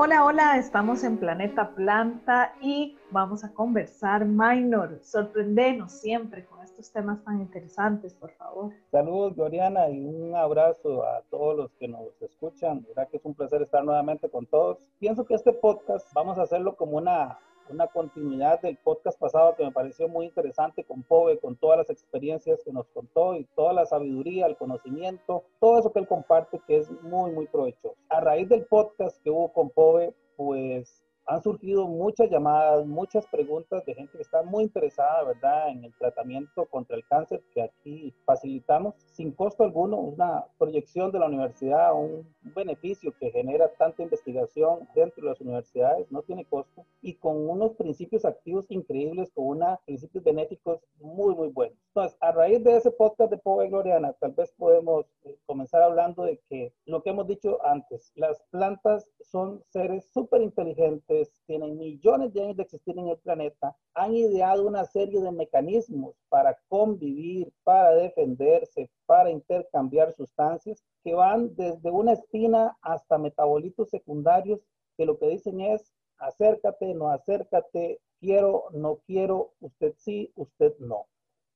Hola, hola, estamos en Planeta Planta y vamos a conversar. Minor, sorprendenos siempre con estos temas tan interesantes, por favor. Saludos, Gloriana, y un abrazo a todos los que nos escuchan. verdad que es un placer estar nuevamente con todos. Pienso que este podcast vamos a hacerlo como una una continuidad del podcast pasado que me pareció muy interesante con Pove, con todas las experiencias que nos contó y toda la sabiduría, el conocimiento, todo eso que él comparte que es muy, muy provechoso. A raíz del podcast que hubo con Pove, pues han surgido muchas llamadas, muchas preguntas de gente que está muy interesada, ¿verdad?, en el tratamiento contra el cáncer que aquí facilitamos sin costo alguno, una proyección de la universidad, un beneficio que genera tanta investigación dentro de las universidades, no tiene costo, y con unos principios activos increíbles, con unos principios benéficos muy, muy buenos. Entonces, a raíz de ese podcast de Pobre Gloriana, tal vez podemos eh, comenzar hablando de que lo que hemos dicho antes, las plantas son seres súper inteligentes, tienen millones de años de existir en el planeta, han ideado una serie de mecanismos para convivir, para defenderse, para intercambiar sustancias que van desde una espina hasta metabolitos secundarios que lo que dicen es acércate, no acércate, quiero, no quiero, usted sí, usted no.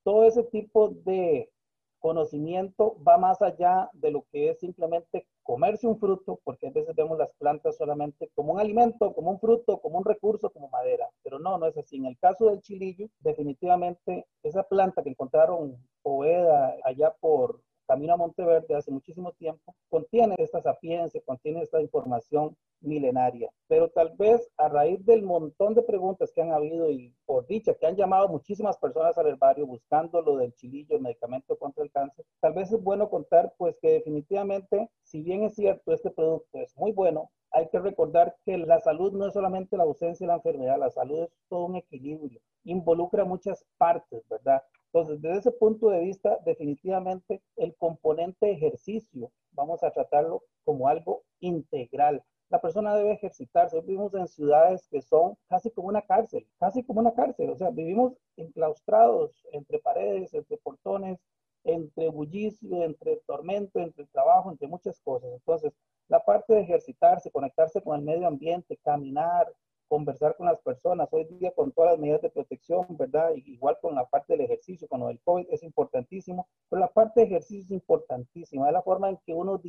Todo ese tipo de conocimiento va más allá de lo que es simplemente comerse un fruto, porque a veces vemos las plantas solamente como un alimento, como un fruto, como un recurso, como madera, pero no, no es así. En el caso del chilillo, definitivamente esa planta que encontraron Poveda allá por Camino a Monteverde hace muchísimo tiempo, contiene esta sapiencia, contiene esta información milenaria. Pero tal vez a raíz del montón de preguntas que han habido y por dicha que han llamado muchísimas personas al herbario buscando lo del chilillo, el medicamento contra el cáncer, tal vez es bueno contar pues que definitivamente, si bien es cierto, este producto es muy bueno, hay que recordar que la salud no es solamente la ausencia de la enfermedad, la salud es todo un equilibrio, involucra muchas partes, ¿verdad? Entonces, desde ese punto de vista, definitivamente el componente ejercicio, vamos a tratarlo como algo integral. La persona debe ejercitarse. vivimos en ciudades que son casi como una cárcel, casi como una cárcel. O sea, vivimos enclaustrados entre paredes, entre portones, entre bullicio, entre tormento, entre trabajo, entre muchas cosas. Entonces, la parte de ejercitarse, conectarse con el medio ambiente, caminar, conversar con las personas. Hoy día con todas las medidas de protección, ¿verdad? Igual con la parte del ejercicio, con lo del COVID es importantísimo, pero la parte de ejercicio es importantísima. Es la forma en que uno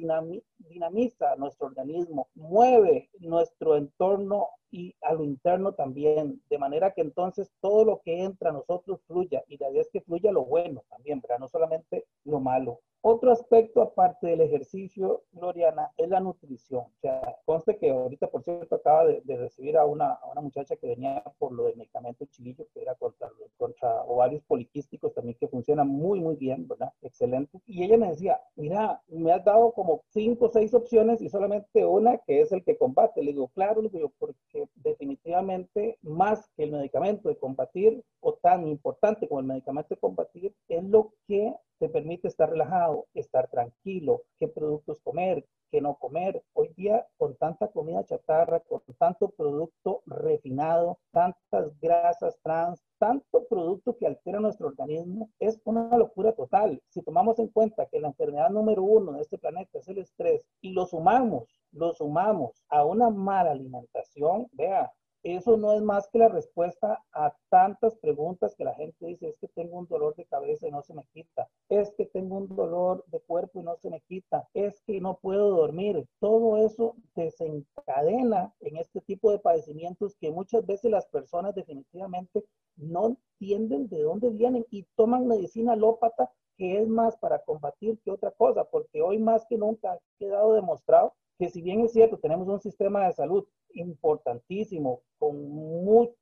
dinamiza nuestro organismo, mueve nuestro entorno y a lo interno también, de manera que entonces todo lo que entra a nosotros fluya y la idea es que fluya lo bueno también, ¿verdad? No solamente lo malo. Otro aspecto aparte del ejercicio, Gloriana, es la nutrición. O sea, conste que ahorita, por cierto, acaba de, recibir a una, a una, muchacha que venía por lo del medicamento chilillo, que era contra, contra ovarios poliquísticos también, que funciona muy, muy bien, ¿verdad? Excelente. Y ella me decía, mira, me has dado como cinco o seis opciones y solamente una que es el que combate. Le digo, claro, le digo, porque definitivamente más que el medicamento de combatir, o tan importante como el medicamento de combatir, es lo que te permite estar relajado, estar tranquilo, qué productos comer, qué no comer. Hoy día, con tanta comida chatarra, con tanto producto refinado, tantas grasas trans, tanto producto que altera nuestro organismo, es una locura total. Si tomamos en cuenta que la enfermedad número uno de este planeta es el estrés y lo sumamos, lo sumamos a una mala alimentación, vea, eso no es más que la respuesta a tantas preguntas que la gente dice, es que tengo un dolor de cabeza y no se me quita, es que tengo un dolor de cuerpo y no se me quita, es que no puedo dormir. Todo eso desencadena en este tipo de padecimientos que muchas veces las personas definitivamente no entienden de dónde vienen y toman medicina alópata que es más para combatir que otra cosa, porque hoy más que nunca ha quedado demostrado que si bien es cierto, tenemos un sistema de salud importantísimo, con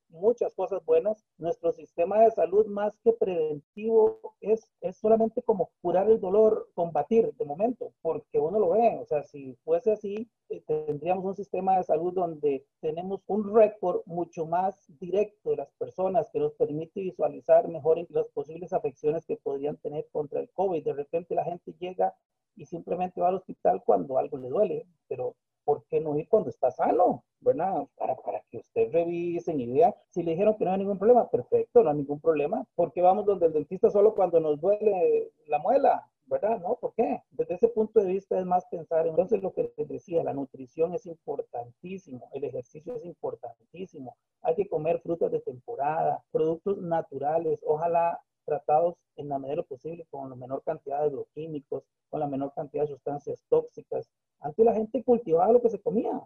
muchas cosas buenas, nuestro sistema de salud más que preventivo es, es solamente como curar el dolor, combatir de momento, porque uno lo ve, o sea, si fuese así, eh, tendríamos un sistema de salud donde tenemos un récord mucho más directo de las personas que nos permite visualizar mejor las posibles afecciones que podrían tener contra el COVID. De repente la gente llega y simplemente va al hospital cuando algo le duele, pero ¿por qué no ir cuando está sano? ¿Verdad? Para, para que usted revisen y vea. Si le dijeron que no hay ningún problema, perfecto, no hay ningún problema. ¿Por qué vamos donde el dentista solo cuando nos duele la muela? ¿verdad? ¿No? ¿Por qué? Desde ese punto de vista es más pensar. Entonces, lo que les decía, la nutrición es importantísimo, el ejercicio es importantísimo. Hay que comer frutas de temporada, productos naturales, ojalá tratados en la medida posible con la menor cantidad de agroquímicos, con la menor cantidad de sustancias tóxicas. Antes la gente cultivaba lo que se comía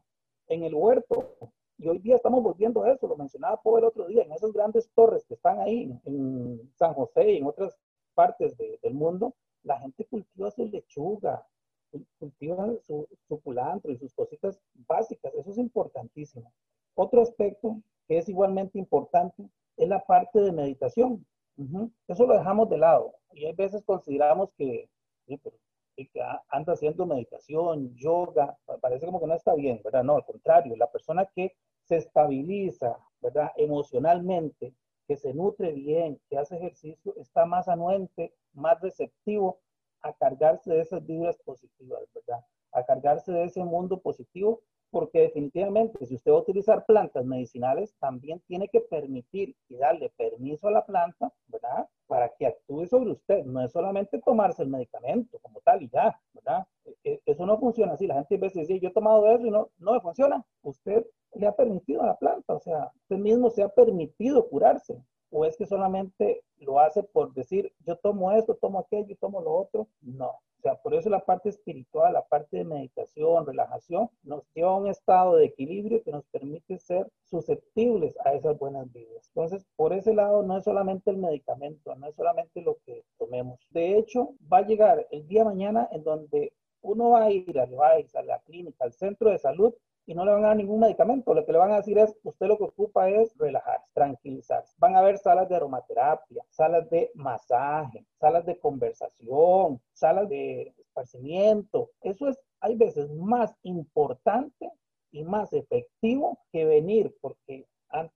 en el huerto. Y hoy día estamos volviendo a eso, lo mencionaba por el otro día, en esas grandes torres que están ahí en San José y en otras partes del mundo, la gente cultiva su lechuga, cultiva su, su y sus cositas básicas. Eso es importantísimo. Otro aspecto que es igualmente importante es la parte de meditación. Eso lo dejamos de lado y hay veces consideramos que, que anda haciendo meditación, yoga, parece como que no está bien, ¿verdad? No, al contrario, la persona que se estabiliza, ¿verdad? Emocionalmente, que se nutre bien, que hace ejercicio, está más anuente, más receptivo a cargarse de esas vibras positivas, ¿verdad? A cargarse de ese mundo positivo porque definitivamente si usted va a utilizar plantas medicinales, también tiene que permitir y darle permiso a la planta, ¿verdad? Para que actúe sobre usted. No es solamente tomarse el medicamento como tal y ya, ¿verdad? E, e, eso no funciona así. La gente a veces dice, yo he tomado eso y no, no me funciona. Usted le ha permitido a la planta, o sea, usted mismo se ha permitido curarse. ¿O es que solamente lo hace por decir, yo tomo esto, tomo aquello, tomo lo otro? No sea, por eso la parte espiritual, la parte de meditación, relajación, nos lleva a un estado de equilibrio que nos permite ser susceptibles a esas buenas vidas. Entonces, por ese lado, no es solamente el medicamento, no es solamente lo que tomemos. De hecho, va a llegar el día mañana en donde uno va a ir a la clínica, al centro de salud y no le van a dar ningún medicamento. Lo que le van a decir es, usted lo que ocupa es relajarse, tranquilizarse. Van a haber salas de aromaterapia, salas de masaje, salas de conversación, salas de esparcimiento. Eso es, hay veces, más importante y más efectivo que venir, porque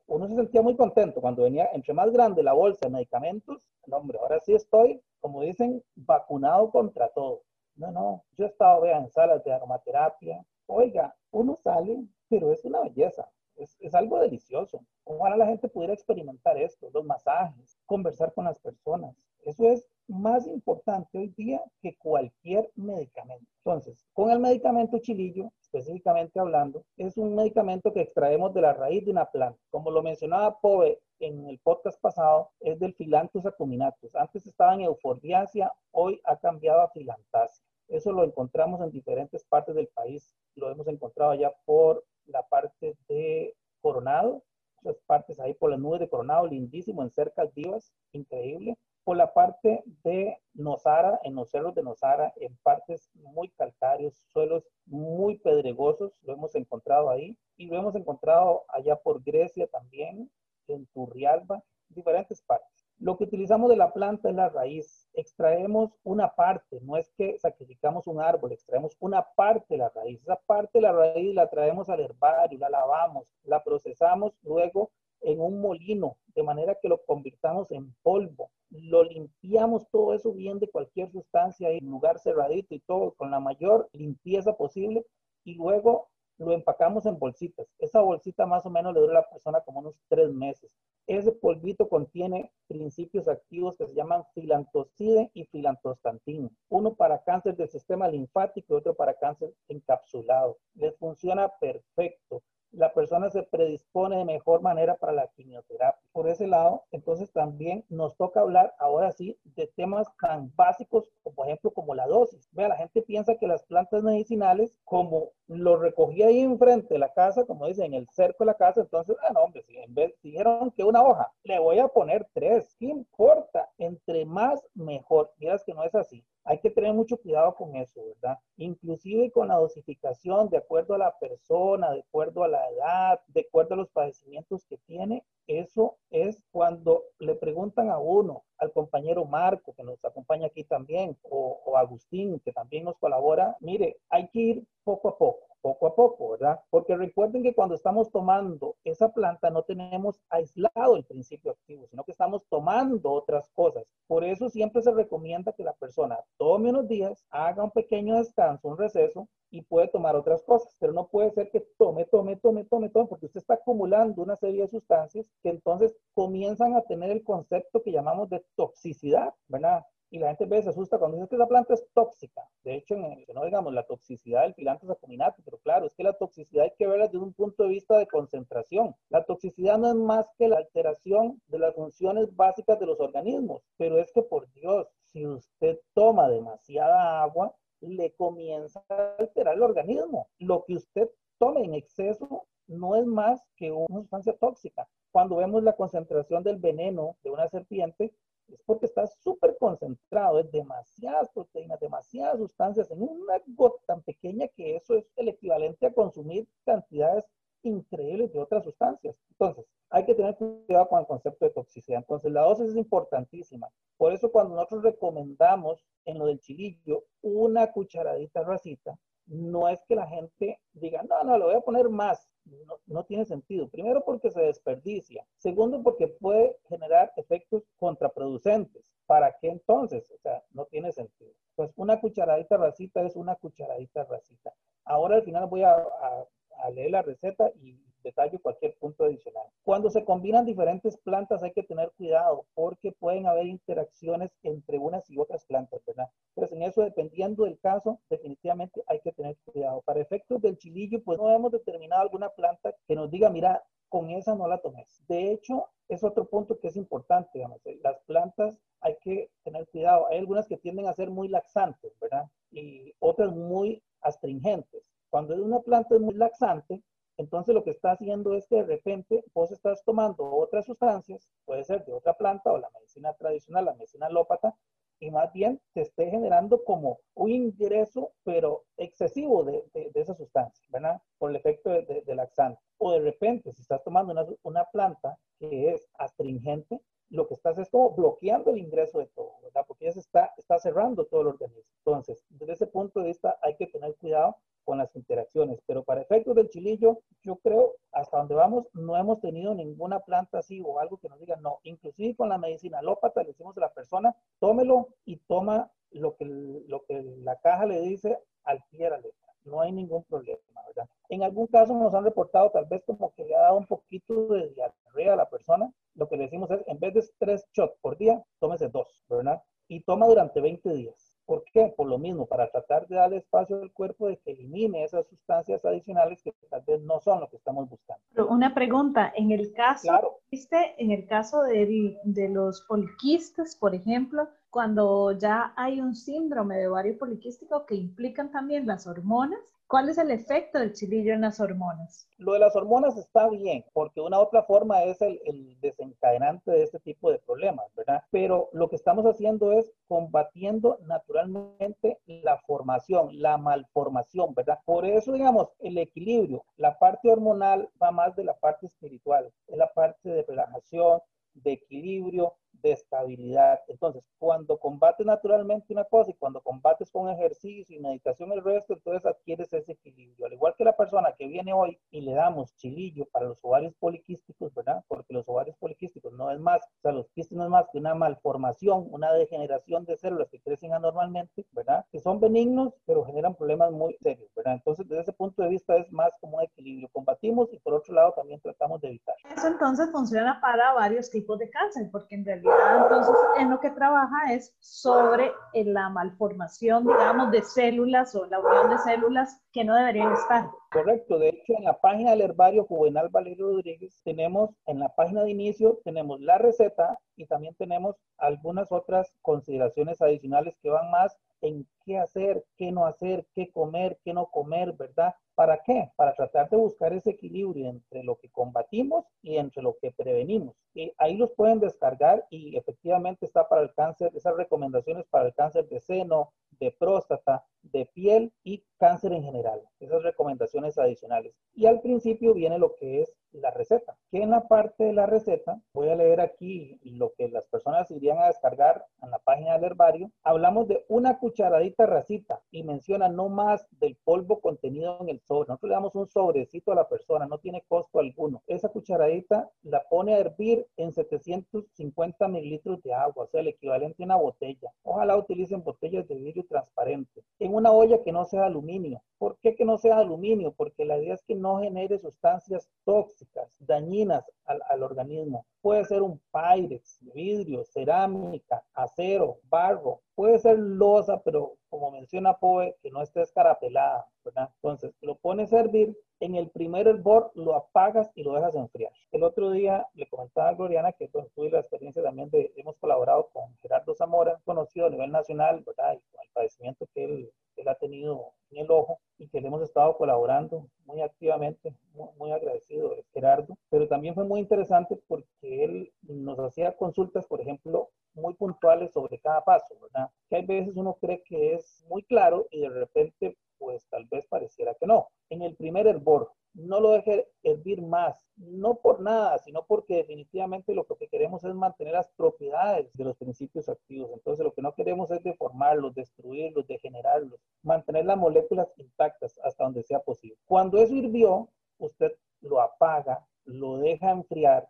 uno se sentía muy contento cuando venía, entre más grande la bolsa de medicamentos, no, hombre, ahora sí estoy, como dicen, vacunado contra todo. No, no, yo he estado, vean, en salas de aromaterapia, Oiga, uno sale, pero es una belleza, es, algo delicioso. Ojalá la gente pudiera experimentar esto, los masajes, conversar con las personas. Eso es más importante hoy día que cualquier medicamento. Entonces, con el medicamento chilillo, específicamente hablando, es un medicamento que extraemos de la raíz de una planta. Como lo mencionaba Pove en el podcast pasado, es del Philanthus acuminatus. Antes estaba en euforbiacia, hoy ha cambiado a filantasia. Eso lo encontramos en diferentes partes del país. Lo hemos encontrado allá por la parte de Coronado, esas partes ahí por la nube de Coronado, lindísimo, en cercas vivas, increíble. Por la parte de Nosara, en los cerros de Nosara, en partes muy calcáreos, suelos muy pedregosos, lo hemos encontrado ahí. Y lo hemos encontrado allá por Grecia también, en Turrialba, diferentes partes. Lo que utilizamos de la planta es la raíz. Extraemos una parte, no es que sacrificamos un árbol, extraemos una parte de la raíz. Esa parte de la raíz la traemos al herbario, la lavamos, la procesamos luego en un molino, de manera que lo convirtamos en polvo. Lo limpiamos todo eso bien de cualquier sustancia en lugar cerradito y todo con la mayor limpieza posible y luego lo empacamos en bolsitas. Esa bolsita más o menos le dura a la persona como unos tres meses. Ese polvito contiene principios activos que se llaman filantocide y filantostantina. Uno para cáncer del sistema linfático y otro para cáncer encapsulado. Les funciona perfecto la persona se predispone de mejor manera para la quimioterapia. Por ese lado, entonces también nos toca hablar ahora sí de temas tan básicos, como por ejemplo como la dosis. La gente piensa que las plantas medicinales, como lo recogí ahí enfrente de la casa, como dicen, en el cerco de la casa, entonces, ah, no, hombre, si en vez dijeron que una hoja, le voy a poner tres, ¿qué importa? Entre más, mejor. Miras que no es así hay que tener mucho cuidado con eso, ¿verdad? Inclusive con la dosificación de acuerdo a la persona, de acuerdo a la edad, de acuerdo a los padecimientos que tiene, eso es cuando le preguntan a uno, compañero Marco, que nos acompaña aquí también, o, o Agustín, que también nos colabora, mire, hay que ir poco a poco poco a poco, ¿verdad? Porque recuerden que cuando estamos tomando esa planta no tenemos aislado el principio activo, sino que estamos tomando otras cosas. Por eso siempre se recomienda que la persona tome unos días, haga un pequeño descanso, un receso y puede tomar otras cosas, pero no puede ser que tome, tome, tome, tome, tome, porque usted está acumulando una serie de sustancias que entonces comienzan a tener el concepto que llamamos de toxicidad, ¿verdad? Y la gente ve, se asusta cuando dice que la planta es tóxica. De hecho, no digamos la toxicidad del filantus acuminatus, pero claro, es que la toxicidad hay que verla desde un punto de vista de concentración. La toxicidad no es más que la alteración de las funciones básicas de los organismos, pero es que por Dios, si usted toma demasiada agua, le comienza a alterar el organismo. Lo que usted tome en exceso no es más que una sustancia tóxica. Cuando vemos la concentración del veneno de una serpiente, es porque está súper concentrado, es demasiadas proteínas, demasiadas sustancias en una gota tan pequeña que eso es el equivalente a consumir cantidades increíbles de otras sustancias. Entonces, hay que tener cuidado con el concepto de toxicidad. Entonces, la dosis es importantísima. Por eso, cuando nosotros recomendamos en lo del chilillo una cucharadita racita, no es que la gente diga, no, no, lo voy a poner más. No, no, tiene sentido. Primero porque se desperdicia. Segundo porque puede generar efectos contraproducentes. ¿Para qué entonces? O sea, no tiene sentido. Pues una cucharadita racita es una cucharadita racita. Ahora al final voy a, a, a leer la receta y detalle cualquier punto adicional. Cuando se combinan diferentes plantas hay que tener cuidado porque pueden haber interacciones entre unas y otras plantas, ¿verdad? Pues en eso, dependiendo del caso, definitivamente hay que tener cuidado. Para efectos del chilillo, pues no hemos determinado alguna planta que nos diga, mira, con esa no la tomes. De hecho, es otro punto que es importante, digamos, las plantas hay que tener cuidado. Hay algunas que tienden a ser muy laxantes, ¿verdad? Y otras muy astringentes. Cuando una planta es muy laxante, entonces lo que está haciendo es que de repente vos estás tomando otras sustancias, puede ser de otra planta o la medicina tradicional, la medicina alópata, y más bien te esté generando como un ingreso, pero excesivo de, de, esa sustancia, ¿verdad? Por el efecto de, de, laxante. O de repente, si estás tomando una, una planta que es astringente, lo que estás es como bloqueando el ingreso de todo, ¿verdad? Porque ya se está, está cerrando todo el organismo. Entonces, desde ese punto de vista hay que tener cuidado con las interacciones. Pero para efectos del chilillo, yo creo, hasta donde vamos, no hemos tenido ninguna planta así o algo que nos diga no. Inclusive con la medicina alópata le decimos a la persona, tómelo y toma lo que, lo que la caja le dice al pie de la letra. No hay ningún problema, ¿verdad? En algún caso nos han reportado tal vez como que le ha dado un poquito de diarrea a la persona. Lo que le decimos es, en vez de tres shots por día, tómese dos, ¿verdad? Y toma durante 20 días ¿Por qué? Por lo mismo, para tratar de darle espacio al cuerpo de que elimine esas sustancias adicionales que tal vez no son lo que estamos buscando. Una pregunta, en el caso, claro. en el caso de, de los poliquistas, por ejemplo, cuando ya hay un síndrome de ovario poliquístico que implican también las hormonas, ¿Cuál es el efecto del chilillo en las hormonas? Lo de las hormonas está bien, porque una otra forma es el, el, desencadenante de este tipo de problemas, ¿verdad? Pero lo que estamos haciendo es combatiendo naturalmente la formación, la malformación, ¿verdad? Por eso, digamos, el equilibrio, la parte hormonal va más de la parte espiritual, es la parte de relajación, de equilibrio, de estabilidad. Entonces, cuando combates naturalmente una cosa y cuando combates con ejercicio y meditación el resto, entonces adquieres ese equilibrio. Al igual que la persona que viene hoy y le damos chilillo para los ovarios poliquísticos, ¿verdad? Porque los ovarios poliquísticos no es más, o sea, los quistes no es más que una malformación, una degeneración de células que crecen anormalmente, ¿verdad? Que son benignos, pero generan problemas muy serios, ¿verdad? Entonces, desde ese punto de vista es más como un equilibrio. Combatimos y por otro lado también tratamos de evitar. Eso entonces funciona para varios tipos de cáncer, porque en realidad entonces en lo que trabaja es sobre la malformación, digamos, de células o la unión de células que no deberían estar. Correcto, de hecho en la página del herbario Juvenal Valerio Rodríguez tenemos, en la página de inicio tenemos la receta y también tenemos algunas otras consideraciones adicionales que van más en qué hacer, qué no hacer, qué comer, qué no comer, ¿verdad? ¿Para qué? Para tratar de buscar ese equilibrio entre lo que combatimos y entre lo que prevenimos. Y ahí los pueden descargar y efectivamente está para el cáncer, esas recomendaciones para el cáncer de seno, de próstata, de piel y cáncer en general. Esas recomendaciones adicionales. Y al principio viene lo que es la receta, que en la parte de la receta, voy a leer aquí lo que las personas irían a descargar en la página del herbario, hablamos de una cucharadita racita y menciona no más del polvo contenido en el sobre. Nosotros le damos un sobrecito a la persona, no tiene costo alguno. Esa cucharadita la pone a hervir en 750 mililitros de agua, o sea, el equivalente a una botella. Ojalá utilicen botellas de vidrio transparente. En una olla que no sea aluminio. ¿Por qué que no sea aluminio? Porque la idea es que no genere sustancias tóxicas, dañinas al, organismo. Puede ser un pyrex, vidrio, cerámica, acero barro, puede ser losa, pero como menciona Poe, que no esté escarapelada, ¿verdad? Entonces, lo pones a hervir, en el primer hervor lo apagas y lo dejas enfriar. El otro día le comentaba a Gloriana que tuve la experiencia también de, hemos colaborado con Gerardo Zamora, conocido a nivel nacional, ¿verdad? Padecimiento que él, él ha tenido en el ojo y que le hemos estado colaborando muy activamente, muy, muy agradecido Gerardo, pero también fue muy interesante porque él nos hacía consultas, por ejemplo, muy puntuales sobre cada paso, ¿verdad? Que hay veces uno cree que es muy claro y de repente, pues tal vez pareciera que no. En el primer hervor, no lo deje hervir más, no por nada, sino porque definitivamente lo que queremos es mantener las propiedades de los principios activos. Entonces lo que no queremos es deformarlos, destruirlos, degenerarlos, mantener las moléculas intactas hasta donde sea posible. Cuando eso hirvió, usted lo apaga, lo deja enfriar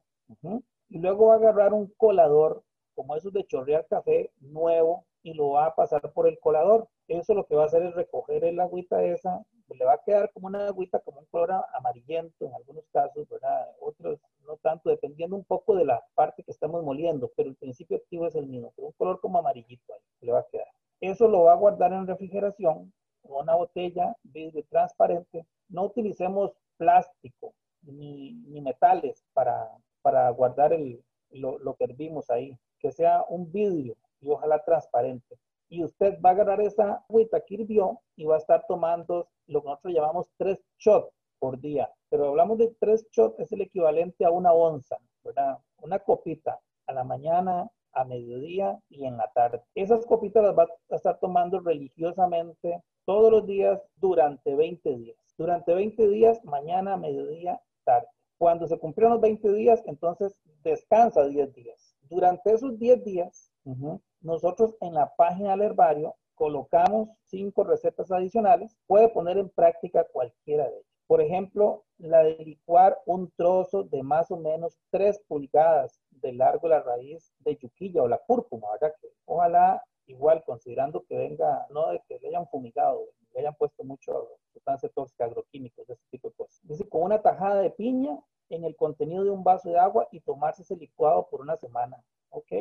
y luego va a agarrar un colador como esos de chorrear café nuevo y lo va a pasar por el colador. Eso lo que va a hacer es recoger el agüita esa, le va a quedar como una agüita, como un color amarillento en algunos casos, ¿verdad? Otros no tanto, dependiendo un poco de la parte que estamos moliendo, pero el principio activo es el mismo, pero un color como amarillito ahí le va a quedar. Eso lo va a guardar en refrigeración, con una botella vidrio transparente. No utilicemos plástico ni, ni metales para, para guardar el, lo, lo que hervimos ahí que sea un vidrio y ojalá transparente. Y usted va a agarrar esa agüita que hirvió y va a estar tomando lo que nosotros llamamos tres shots por día. Pero hablamos de tres shots, es el equivalente a una onza, ¿verdad? Una copita a la mañana, a mediodía y en la tarde. Esas copitas las va a estar tomando religiosamente todos los días durante 20 días. Durante 20 días, mañana, mediodía, tarde. Cuando se cumplieron los 20 días, entonces descansa 10 días durante esos 10 días, nosotros en la página del herbario colocamos cinco recetas adicionales. Puede poner en práctica cualquiera de ellas. Por ejemplo, la de licuar un trozo de más o menos 3 pulgadas de largo la raíz de yuquilla o la cúrcuma. Que ojalá, igual, considerando que venga, no de que le hayan fumigado, le hayan puesto mucho sustancia tóxica, agroquímicos, ese tipo de cosas. Dice, con una tajada de piña en el contenido de un vaso de agua y tomarse ese licuado por una semana, ¿ok?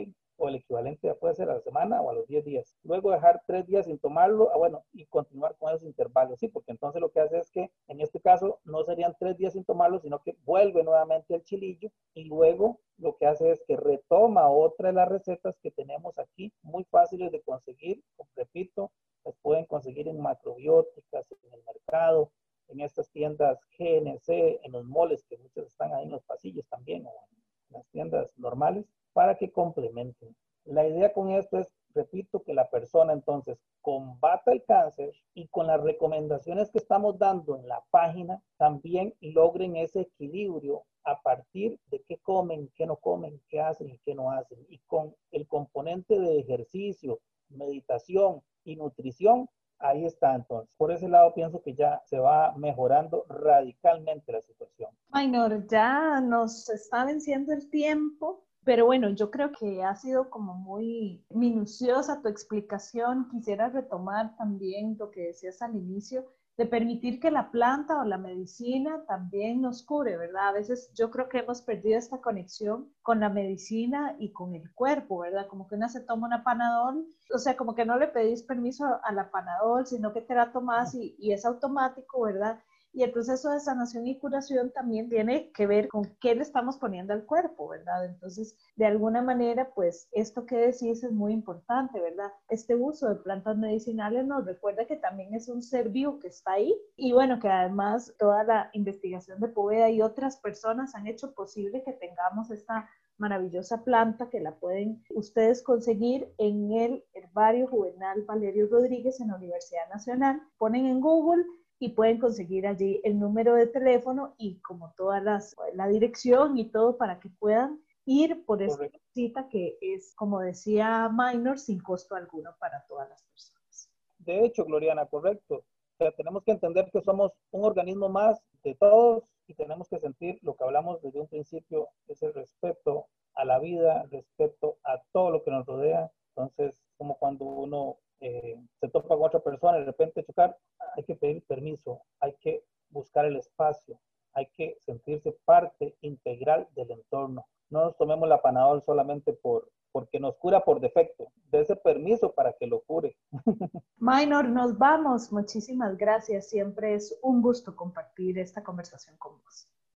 O el equivalente puede ser a la semana o a los 10 días. Luego dejar 3 días sin tomarlo, ah, bueno, y continuar con esos intervalos, ¿sí? Porque entonces lo que hace es que en este caso no serían 3 días sin tomarlo, sino que vuelve nuevamente el chilillo y luego lo que hace es que retoma otra de las recetas que tenemos aquí, muy fáciles de conseguir, repito, las pueden conseguir en macrobióticas, en el mercado, en estas tiendas GNC, en los moles, que muchos están ahí en los pasillos también, o en las tiendas normales, para que complementen. La idea con esto es, repito, que la persona entonces combata el cáncer y con las recomendaciones que estamos dando en la página, también logren ese equilibrio a partir de qué comen, qué no comen, qué hacen y qué no hacen. Y con el componente de ejercicio, meditación y nutrición, ahí está entonces. Por ese lado pienso que ya se va mejorando radicalmente la situación. Maynor, ya nos está venciendo el tiempo, pero bueno, yo creo que ha sido como muy minuciosa tu explicación. Quisiera retomar también lo que decías al inicio de permitir que la planta o la medicina también nos cure, ¿verdad? A veces yo creo que hemos perdido esta conexión con la medicina y con el cuerpo, ¿verdad? Como que una se toma una panadol, o sea, como que no le pedís permiso a la panadol, sino que te la tomas y, y es automático, ¿verdad? Y el proceso de sanación y curación también tiene que ver con qué le estamos poniendo al cuerpo, ¿verdad? Entonces, de alguna manera, pues esto que decís es muy importante, ¿verdad? Este uso de plantas medicinales nos recuerda que también es un ser vivo que está ahí y bueno, que además toda la investigación de Poveda y otras personas han hecho posible que tengamos esta maravillosa planta que la pueden ustedes conseguir en el herbario juvenal Valerio Rodríguez en la Universidad Nacional. Ponen en Google y pueden conseguir allí el número de teléfono y como todas las, la dirección y todo para que puedan ir por esta cita que es, como decía Minor, sin costo alguno para todas las personas. De hecho, Gloriana, correcto. O sea, tenemos que entender que somos un organismo más de todos y tenemos que sentir lo que hablamos desde un principio, es el respeto a la vida, respeto a todo lo que nos rodea. Entonces, como cuando uno eh, se topa con otra persona y de repente chocar, hay que pedir permiso, hay que buscar el espacio, hay que sentirse parte integral del entorno. No nos tomemos la panadol solamente por, porque nos cura por defecto. De ese permiso para que lo cure. Minor, nos vamos. Muchísimas gracias. Siempre es un gusto compartir esta conversación con vos.